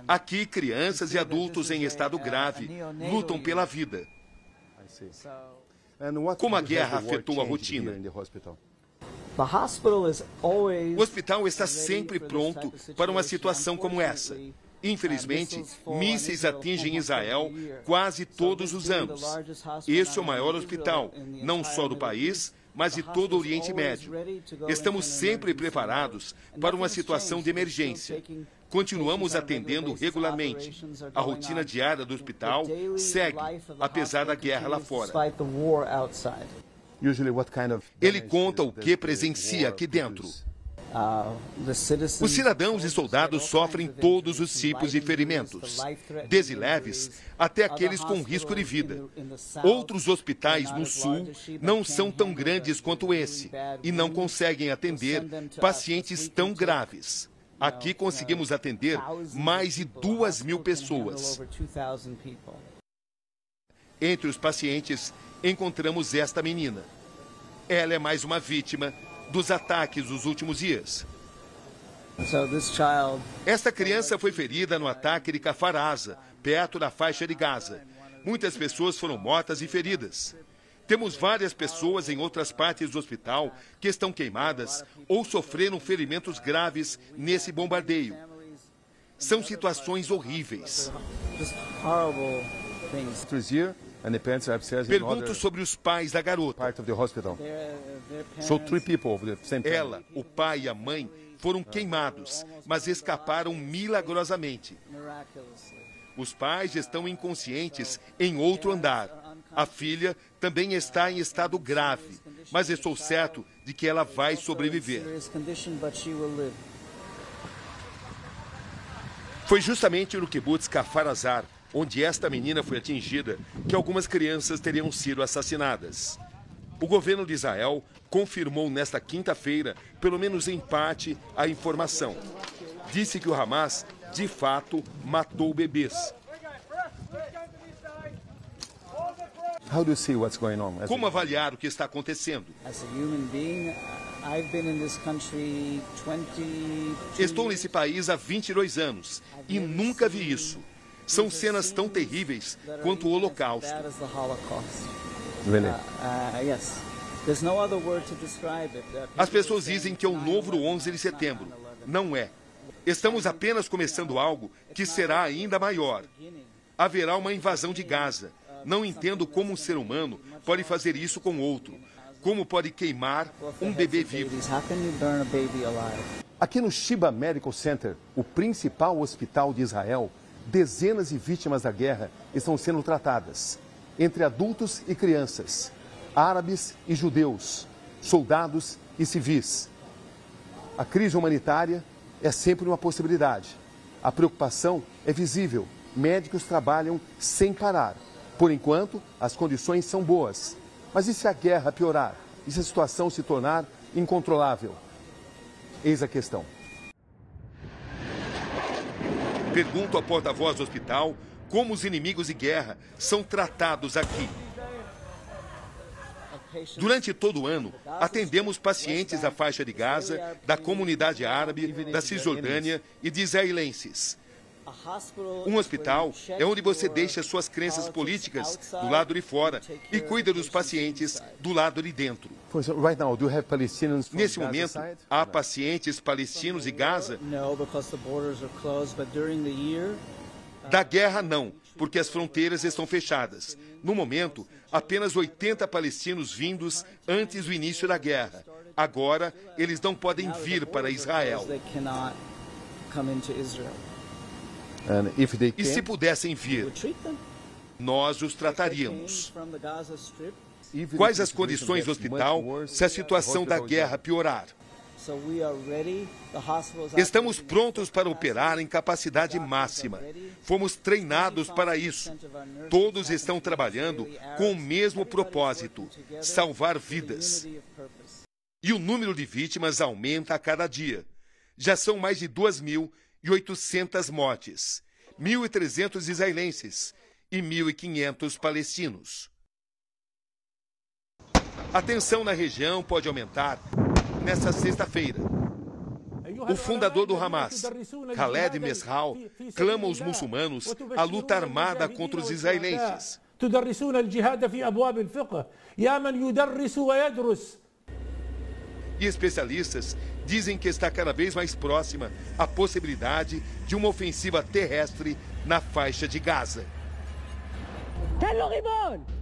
Aqui, crianças e adultos em estado grave lutam pela vida. Como a guerra afetou a rotina? O hospital está sempre pronto para uma situação como essa. Infelizmente, mísseis atingem Israel quase todos os anos. Este é o maior hospital, não só do país, mas de todo o Oriente Médio. Estamos sempre preparados para uma situação de emergência. Continuamos atendendo regularmente. A rotina diária do hospital segue, apesar da guerra lá fora. Ele conta o que presencia aqui dentro. Os cidadãos e soldados sofrem todos os tipos de ferimentos, desde leves até aqueles com risco de vida. Outros hospitais no sul não são tão grandes quanto esse e não conseguem atender pacientes tão graves. Aqui conseguimos atender mais de duas mil pessoas. Entre os pacientes, encontramos esta menina. Ela é mais uma vítima dos ataques dos últimos dias. Esta criança foi ferida no ataque de Cafaraza, perto da faixa de Gaza. Muitas pessoas foram mortas e feridas. Temos várias pessoas em outras partes do hospital que estão queimadas ou sofreram ferimentos graves nesse bombardeio. São situações horríveis. Pergunto sobre os pais da garota. Ela, o pai e a mãe foram queimados, mas escaparam milagrosamente. Os pais estão inconscientes em outro andar. A filha também está em estado grave, mas estou certo de que ela vai sobreviver. Foi justamente no kibbutz Kafarazar, onde esta menina foi atingida, que algumas crianças teriam sido assassinadas. O governo de Israel confirmou nesta quinta-feira, pelo menos em parte, a informação. Disse que o Hamas, de fato, matou bebês Como avaliar o que está acontecendo? Estou nesse país há 22 anos e nunca vi isso. São cenas tão terríveis quanto o Holocausto. As pessoas dizem que é o novo 11 de setembro. Não é. Estamos apenas começando algo que será ainda maior. Haverá uma invasão de Gaza. Não entendo como um ser humano pode fazer isso com outro. Como pode queimar um bebê vivo. Aqui no Shiba Medical Center, o principal hospital de Israel, dezenas de vítimas da guerra estão sendo tratadas, entre adultos e crianças, árabes e judeus, soldados e civis. A crise humanitária é sempre uma possibilidade. A preocupação é visível. Médicos trabalham sem parar. Por enquanto, as condições são boas. Mas e se a guerra piorar? E se a situação se tornar incontrolável? Eis a questão. Pergunto ao porta-voz do hospital como os inimigos de guerra são tratados aqui. Durante todo o ano, atendemos pacientes da faixa de Gaza, da comunidade árabe, da Cisjordânia e de israelenses. Um hospital é onde você deixa suas crenças políticas do lado de fora e cuida dos pacientes do lado de dentro. Nesse momento, há pacientes palestinos de Gaza? Da guerra, não, porque as fronteiras estão fechadas. No momento, apenas 80 palestinos vindos antes do início da guerra. Agora, eles não podem vir para Israel. E se pudessem vir, nós os trataríamos. Quais as condições do hospital se a situação da guerra piorar? Estamos prontos para operar em capacidade máxima. Fomos treinados para isso. Todos estão trabalhando com o mesmo propósito: salvar vidas. E o número de vítimas aumenta a cada dia. Já são mais de 2.800 mortes, 1.300 israelenses e 1.500 palestinos. A tensão na região pode aumentar nesta sexta-feira. O fundador do Hamas, Khaled Mesral, clama aos muçulmanos a luta armada contra os israelenses. E especialistas dizem que está cada vez mais próxima a possibilidade de uma ofensiva terrestre na faixa de Gaza.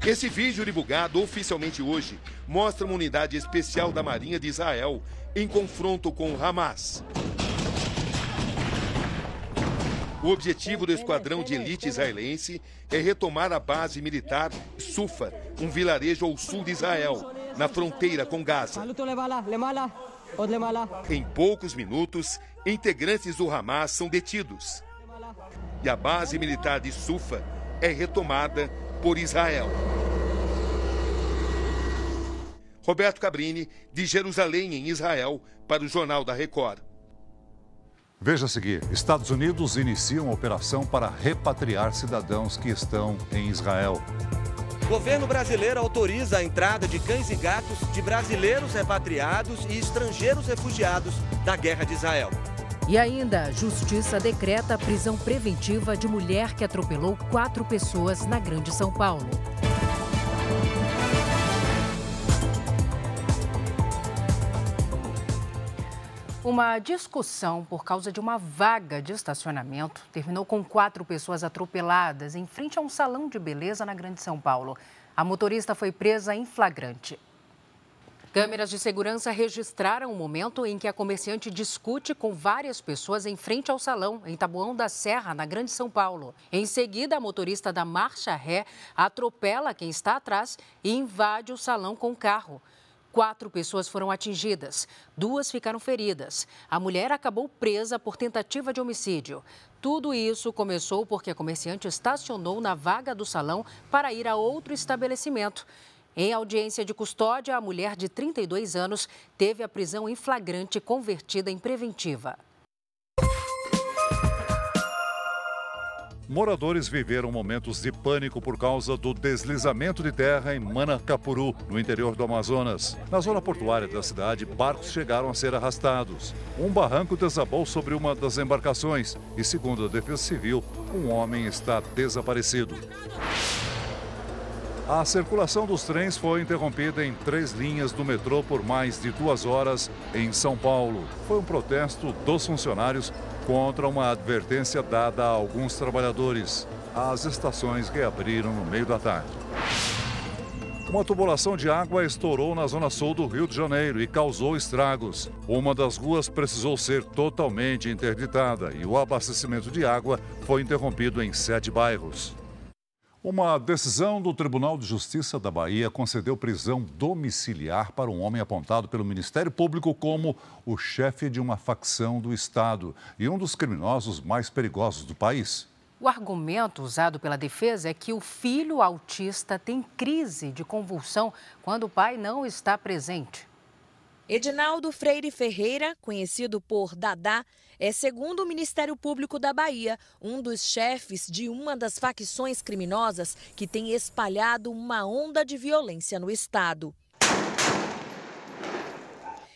Esse vídeo divulgado oficialmente hoje mostra uma unidade especial da Marinha de Israel em confronto com Hamas. O objetivo do esquadrão de elite israelense é retomar a base militar Sufa, um vilarejo ao sul de Israel, na fronteira com Gaza. Em poucos minutos, integrantes do Hamas são detidos. E a base militar de Sufa é retomada por Israel. Roberto Cabrini, de Jerusalém, em Israel, para o Jornal da Record. Veja a seguir: Estados Unidos iniciam uma operação para repatriar cidadãos que estão em Israel. Governo brasileiro autoriza a entrada de cães e gatos de brasileiros repatriados e estrangeiros refugiados da guerra de Israel. E ainda, a Justiça decreta a prisão preventiva de mulher que atropelou quatro pessoas na Grande São Paulo. Uma discussão por causa de uma vaga de estacionamento terminou com quatro pessoas atropeladas em frente a um salão de beleza na Grande São Paulo. A motorista foi presa em flagrante. Câmeras de segurança registraram o momento em que a comerciante discute com várias pessoas em frente ao salão, em Taboão da Serra, na Grande São Paulo. Em seguida, a motorista da marcha ré atropela quem está atrás e invade o salão com o carro. Quatro pessoas foram atingidas, duas ficaram feridas. A mulher acabou presa por tentativa de homicídio. Tudo isso começou porque a comerciante estacionou na vaga do salão para ir a outro estabelecimento. Em audiência de custódia, a mulher de 32 anos teve a prisão em flagrante convertida em preventiva. Moradores viveram momentos de pânico por causa do deslizamento de terra em Manacapuru, no interior do Amazonas. Na zona portuária da cidade, barcos chegaram a ser arrastados. Um barranco desabou sobre uma das embarcações e, segundo a Defesa Civil, um homem está desaparecido. A circulação dos trens foi interrompida em três linhas do metrô por mais de duas horas em São Paulo. Foi um protesto dos funcionários contra uma advertência dada a alguns trabalhadores. As estações reabriram no meio da tarde. Uma tubulação de água estourou na zona sul do Rio de Janeiro e causou estragos. Uma das ruas precisou ser totalmente interditada e o abastecimento de água foi interrompido em sete bairros. Uma decisão do Tribunal de Justiça da Bahia concedeu prisão domiciliar para um homem apontado pelo Ministério Público como o chefe de uma facção do Estado e um dos criminosos mais perigosos do país. O argumento usado pela defesa é que o filho autista tem crise de convulsão quando o pai não está presente. Edinaldo Freire Ferreira, conhecido por Dadá, é, segundo o Ministério Público da Bahia, um dos chefes de uma das facções criminosas que tem espalhado uma onda de violência no estado.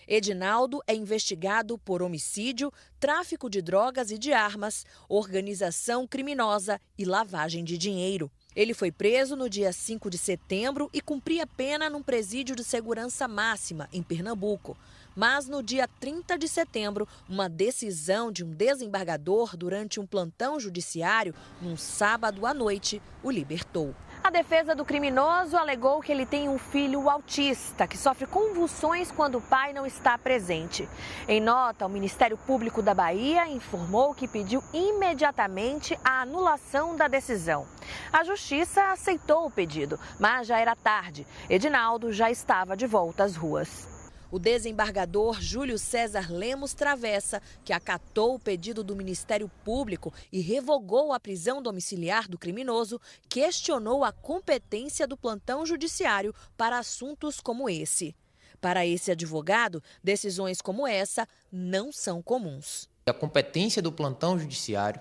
Edinaldo é investigado por homicídio, tráfico de drogas e de armas, organização criminosa e lavagem de dinheiro. Ele foi preso no dia 5 de setembro e cumpria pena num presídio de segurança máxima, em Pernambuco. Mas no dia 30 de setembro, uma decisão de um desembargador durante um plantão judiciário, num sábado à noite, o libertou. A defesa do criminoso alegou que ele tem um filho autista que sofre convulsões quando o pai não está presente. Em nota, o Ministério Público da Bahia informou que pediu imediatamente a anulação da decisão. A justiça aceitou o pedido, mas já era tarde. Edinaldo já estava de volta às ruas. O desembargador Júlio César Lemos Travessa, que acatou o pedido do Ministério Público e revogou a prisão domiciliar do criminoso, questionou a competência do plantão judiciário para assuntos como esse. Para esse advogado, decisões como essa não são comuns. A competência do plantão judiciário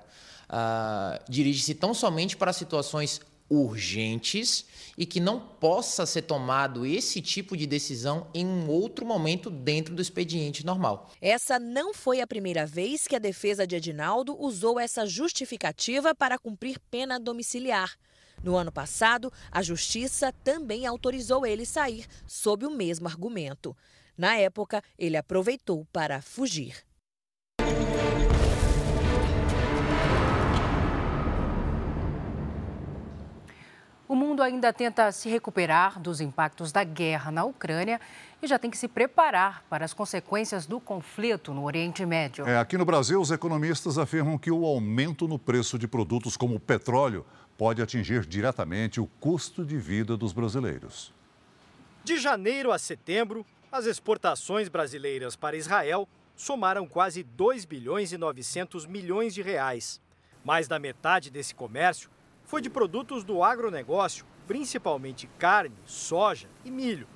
uh, dirige-se tão somente para situações urgentes e que não possa ser tomado esse tipo de decisão em um outro momento dentro do expediente normal. Essa não foi a primeira vez que a defesa de Edinaldo usou essa justificativa para cumprir pena domiciliar. No ano passado, a justiça também autorizou ele sair sob o mesmo argumento. Na época, ele aproveitou para fugir. Mundo ainda tenta se recuperar dos impactos da guerra na Ucrânia e já tem que se preparar para as consequências do conflito no Oriente Médio. É, aqui no Brasil, os economistas afirmam que o aumento no preço de produtos como o petróleo pode atingir diretamente o custo de vida dos brasileiros. De janeiro a setembro, as exportações brasileiras para Israel somaram quase 2 bilhões e 900 milhões de reais. Mais da metade desse comércio foi de produtos do agronegócio, principalmente carne, soja e milho.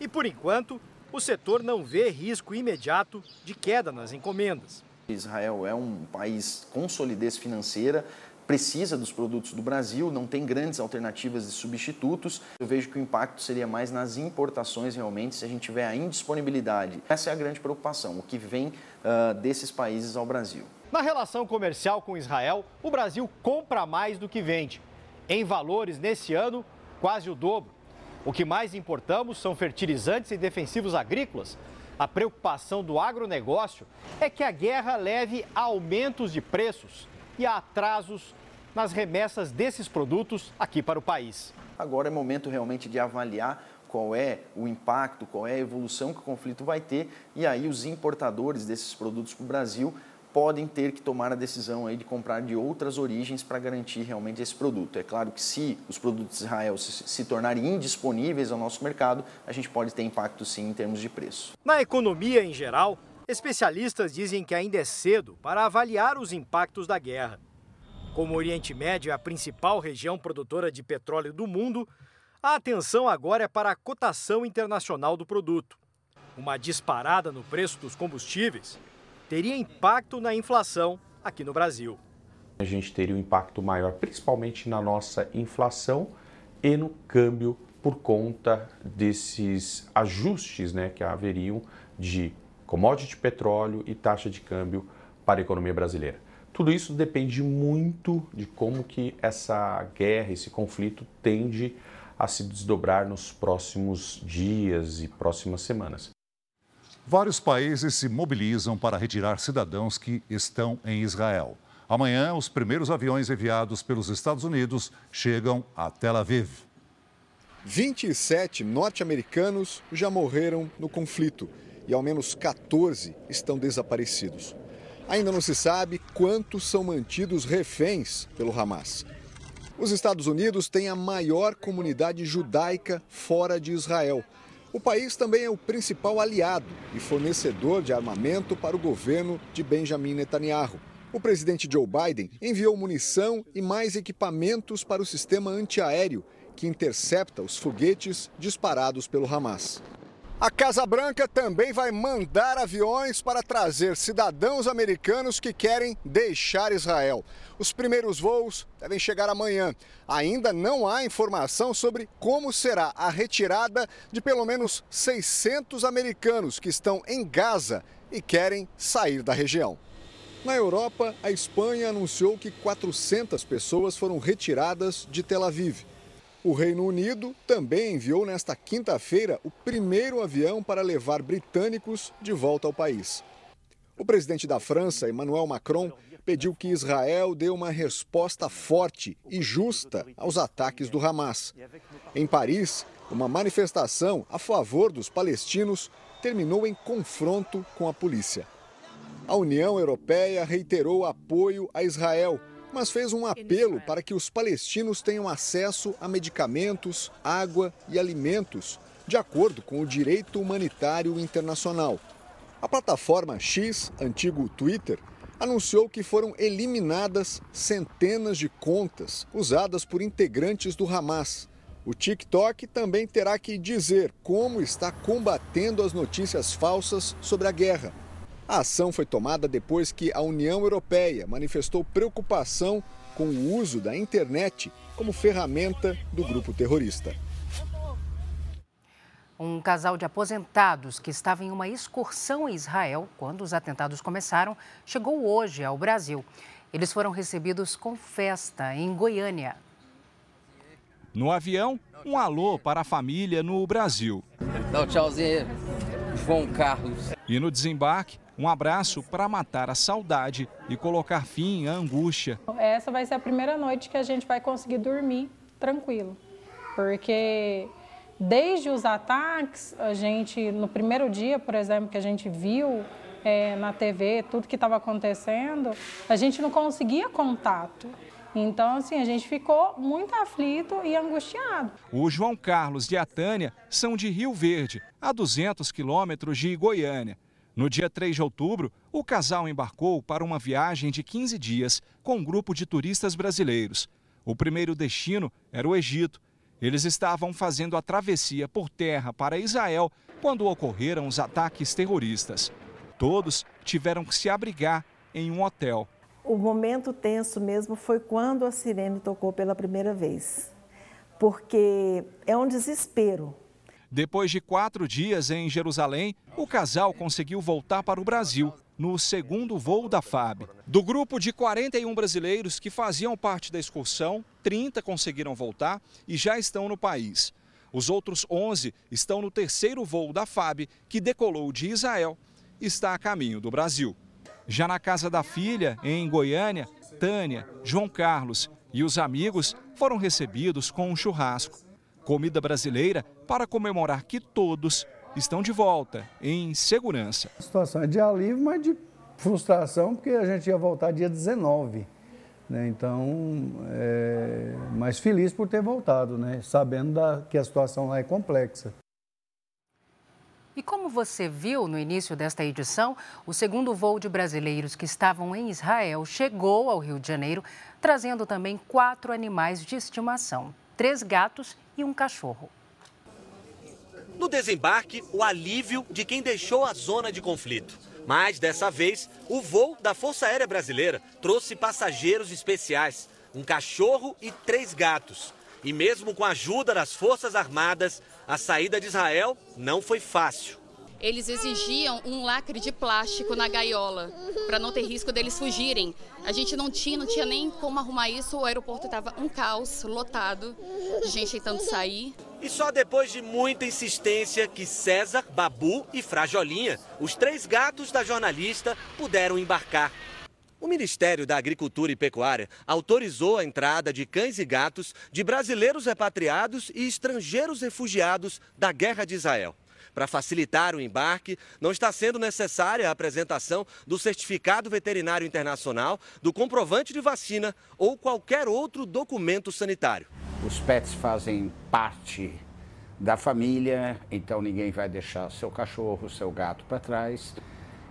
E por enquanto, o setor não vê risco imediato de queda nas encomendas. Israel é um país com solidez financeira, precisa dos produtos do Brasil, não tem grandes alternativas de substitutos. Eu vejo que o impacto seria mais nas importações realmente, se a gente tiver a indisponibilidade. Essa é a grande preocupação, o que vem uh, desses países ao Brasil. Na relação comercial com Israel, o Brasil compra mais do que vende. Em valores, nesse ano, quase o dobro. O que mais importamos são fertilizantes e defensivos agrícolas. A preocupação do agronegócio é que a guerra leve a aumentos de preços e a atrasos nas remessas desses produtos aqui para o país. Agora é momento realmente de avaliar qual é o impacto, qual é a evolução que o conflito vai ter e aí os importadores desses produtos para o Brasil podem ter que tomar a decisão aí de comprar de outras origens para garantir realmente esse produto. É claro que se os produtos de Israel se, se tornarem indisponíveis ao nosso mercado, a gente pode ter impacto sim em termos de preço. Na economia em geral, especialistas dizem que ainda é cedo para avaliar os impactos da guerra. Como o Oriente Médio é a principal região produtora de petróleo do mundo, a atenção agora é para a cotação internacional do produto. Uma disparada no preço dos combustíveis teria impacto na inflação aqui no Brasil. A gente teria um impacto maior, principalmente na nossa inflação e no câmbio por conta desses ajustes né, que haveriam de commodity petróleo e taxa de câmbio para a economia brasileira. Tudo isso depende muito de como que essa guerra, esse conflito tende a se desdobrar nos próximos dias e próximas semanas. Vários países se mobilizam para retirar cidadãos que estão em Israel. Amanhã, os primeiros aviões enviados pelos Estados Unidos chegam a Tel Aviv. 27 norte-americanos já morreram no conflito e ao menos 14 estão desaparecidos. Ainda não se sabe quantos são mantidos reféns pelo Hamas. Os Estados Unidos têm a maior comunidade judaica fora de Israel. O país também é o principal aliado e fornecedor de armamento para o governo de Benjamin Netanyahu. O presidente Joe Biden enviou munição e mais equipamentos para o sistema antiaéreo que intercepta os foguetes disparados pelo Hamas. A Casa Branca também vai mandar aviões para trazer cidadãos americanos que querem deixar Israel. Os primeiros voos devem chegar amanhã. Ainda não há informação sobre como será a retirada de pelo menos 600 americanos que estão em Gaza e querem sair da região. Na Europa, a Espanha anunciou que 400 pessoas foram retiradas de Tel Aviv. O Reino Unido também enviou nesta quinta-feira o primeiro avião para levar britânicos de volta ao país. O presidente da França, Emmanuel Macron, pediu que Israel dê uma resposta forte e justa aos ataques do Hamas. Em Paris, uma manifestação a favor dos palestinos terminou em confronto com a polícia. A União Europeia reiterou apoio a Israel mas fez um apelo para que os palestinos tenham acesso a medicamentos, água e alimentos, de acordo com o direito humanitário internacional. A plataforma X, antigo Twitter, anunciou que foram eliminadas centenas de contas usadas por integrantes do Hamas. O TikTok também terá que dizer como está combatendo as notícias falsas sobre a guerra a ação foi tomada depois que a União Europeia manifestou preocupação com o uso da internet como ferramenta do grupo terrorista. Um casal de aposentados que estava em uma excursão em Israel quando os atentados começaram chegou hoje ao Brasil. Eles foram recebidos com festa em Goiânia. No avião, um alô para a família no Brasil. Dá um tchauzinho, João Carlos. E no desembarque, um abraço para matar a saudade e colocar fim à angústia. Essa vai ser a primeira noite que a gente vai conseguir dormir tranquilo, porque desde os ataques, a gente, no primeiro dia, por exemplo, que a gente viu é, na TV tudo que estava acontecendo, a gente não conseguia contato. Então, assim, a gente ficou muito aflito e angustiado. O João Carlos e a Tânia são de Rio Verde, a 200 quilômetros de Goiânia. No dia 3 de outubro, o casal embarcou para uma viagem de 15 dias com um grupo de turistas brasileiros. O primeiro destino era o Egito. Eles estavam fazendo a travessia por terra para Israel quando ocorreram os ataques terroristas. Todos tiveram que se abrigar em um hotel. O momento tenso mesmo foi quando a sirene tocou pela primeira vez, porque é um desespero depois de quatro dias em Jerusalém, o casal conseguiu voltar para o Brasil no segundo voo da FAB. Do grupo de 41 brasileiros que faziam parte da excursão, 30 conseguiram voltar e já estão no país. Os outros 11 estão no terceiro voo da FAB, que decolou de Israel e está a caminho do Brasil. Já na casa da filha, em Goiânia, Tânia, João Carlos e os amigos foram recebidos com um churrasco comida brasileira para comemorar que todos estão de volta em segurança. A situação é de alívio, mas de frustração, porque a gente ia voltar dia 19. Né? Então, é, mais feliz por ter voltado, né? sabendo da, que a situação lá é complexa. E como você viu no início desta edição, o segundo voo de brasileiros que estavam em Israel chegou ao Rio de Janeiro, trazendo também quatro animais de estimação: três gatos e um cachorro. No desembarque, o alívio de quem deixou a zona de conflito. Mas dessa vez, o voo da Força Aérea Brasileira trouxe passageiros especiais, um cachorro e três gatos. E mesmo com a ajuda das Forças Armadas, a saída de Israel não foi fácil. Eles exigiam um lacre de plástico na gaiola, para não ter risco deles fugirem. A gente não tinha, não tinha nem como arrumar isso, o aeroporto estava um caos, lotado, de gente tentando sair. E só depois de muita insistência que César, Babu e Frajolinha, os três gatos da jornalista, puderam embarcar. O Ministério da Agricultura e Pecuária autorizou a entrada de cães e gatos de brasileiros repatriados e estrangeiros refugiados da Guerra de Israel. Para facilitar o embarque, não está sendo necessária a apresentação do certificado veterinário internacional, do comprovante de vacina ou qualquer outro documento sanitário. Os pets fazem parte da família, então ninguém vai deixar seu cachorro, seu gato para trás.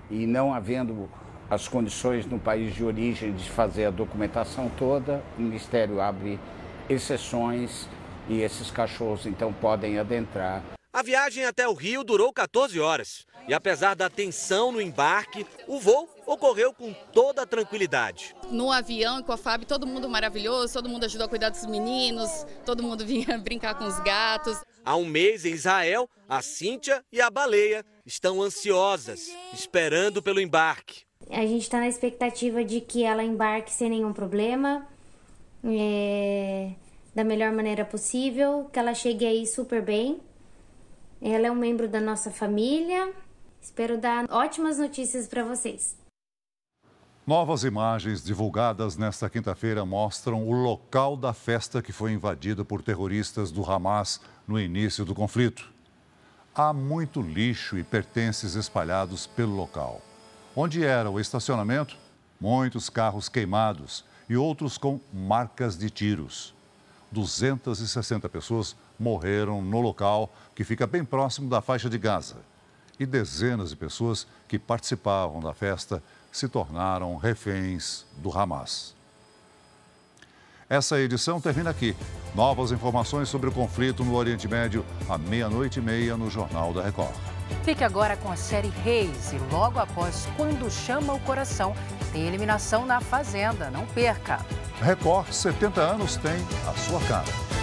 E não havendo as condições no país de origem de fazer a documentação toda, o Ministério abre exceções e esses cachorros então podem adentrar. A viagem até o Rio durou 14 horas e, apesar da tensão no embarque, o voo ocorreu com toda a tranquilidade. No avião com a FAB, todo mundo maravilhoso, todo mundo ajudou a cuidar dos meninos, todo mundo [LAUGHS] vinha brincar com os gatos. Há um mês em Israel, a Cíntia e a Baleia estão ansiosas, esperando pelo embarque. A gente está na expectativa de que ela embarque sem nenhum problema, é, da melhor maneira possível, que ela chegue aí super bem. Ela é um membro da nossa família. Espero dar ótimas notícias para vocês. Novas imagens divulgadas nesta quinta-feira mostram o local da festa que foi invadida por terroristas do Hamas no início do conflito. Há muito lixo e pertences espalhados pelo local. Onde era o estacionamento, muitos carros queimados e outros com marcas de tiros. 260 pessoas morreram no local, que fica bem próximo da faixa de Gaza. E dezenas de pessoas que participavam da festa se tornaram reféns do Hamas. Essa edição termina aqui. Novas informações sobre o conflito no Oriente Médio à meia-noite e meia no Jornal da Record. Fique agora com a série Reis e logo após Quando Chama o Coração, tem eliminação na Fazenda. Não perca! Record 70 anos tem a sua cara.